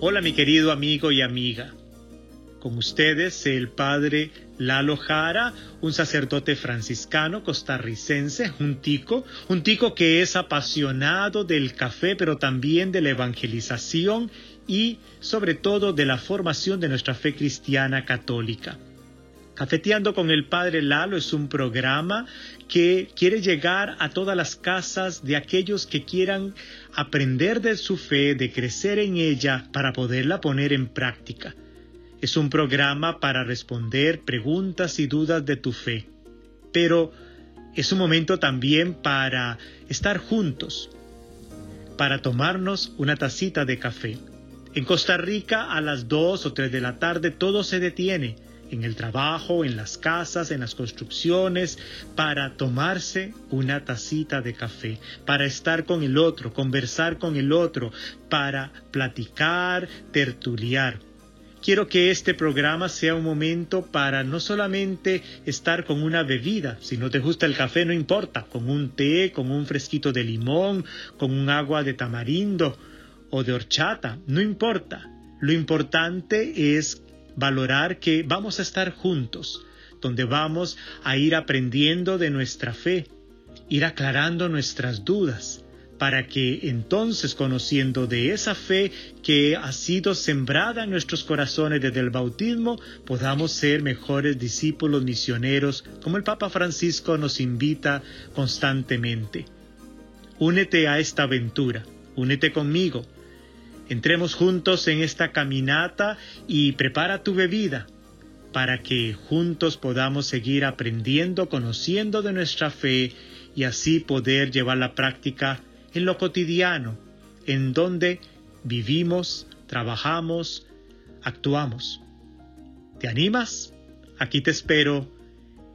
Hola mi querido amigo y amiga. Con ustedes el padre Lalo Jara, un sacerdote franciscano costarricense, un tico, un tico que es apasionado del café, pero también de la evangelización y sobre todo de la formación de nuestra fe cristiana católica. Cafeteando con el Padre Lalo es un programa que quiere llegar a todas las casas de aquellos que quieran aprender de su fe, de crecer en ella para poderla poner en práctica. Es un programa para responder preguntas y dudas de tu fe. Pero es un momento también para estar juntos, para tomarnos una tacita de café. En Costa Rica a las 2 o 3 de la tarde todo se detiene en el trabajo, en las casas, en las construcciones, para tomarse una tacita de café, para estar con el otro, conversar con el otro, para platicar, tertuliar. Quiero que este programa sea un momento para no solamente estar con una bebida, si no te gusta el café no importa, con un té, con un fresquito de limón, con un agua de tamarindo o de horchata, no importa. Lo importante es valorar que vamos a estar juntos, donde vamos a ir aprendiendo de nuestra fe, ir aclarando nuestras dudas, para que entonces conociendo de esa fe que ha sido sembrada en nuestros corazones desde el bautismo, podamos ser mejores discípulos misioneros, como el Papa Francisco nos invita constantemente. Únete a esta aventura, únete conmigo, Entremos juntos en esta caminata y prepara tu bebida para que juntos podamos seguir aprendiendo, conociendo de nuestra fe y así poder llevar la práctica en lo cotidiano, en donde vivimos, trabajamos, actuamos. ¿Te animas? Aquí te espero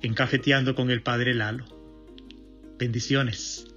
en Cafeteando con el Padre Lalo. Bendiciones.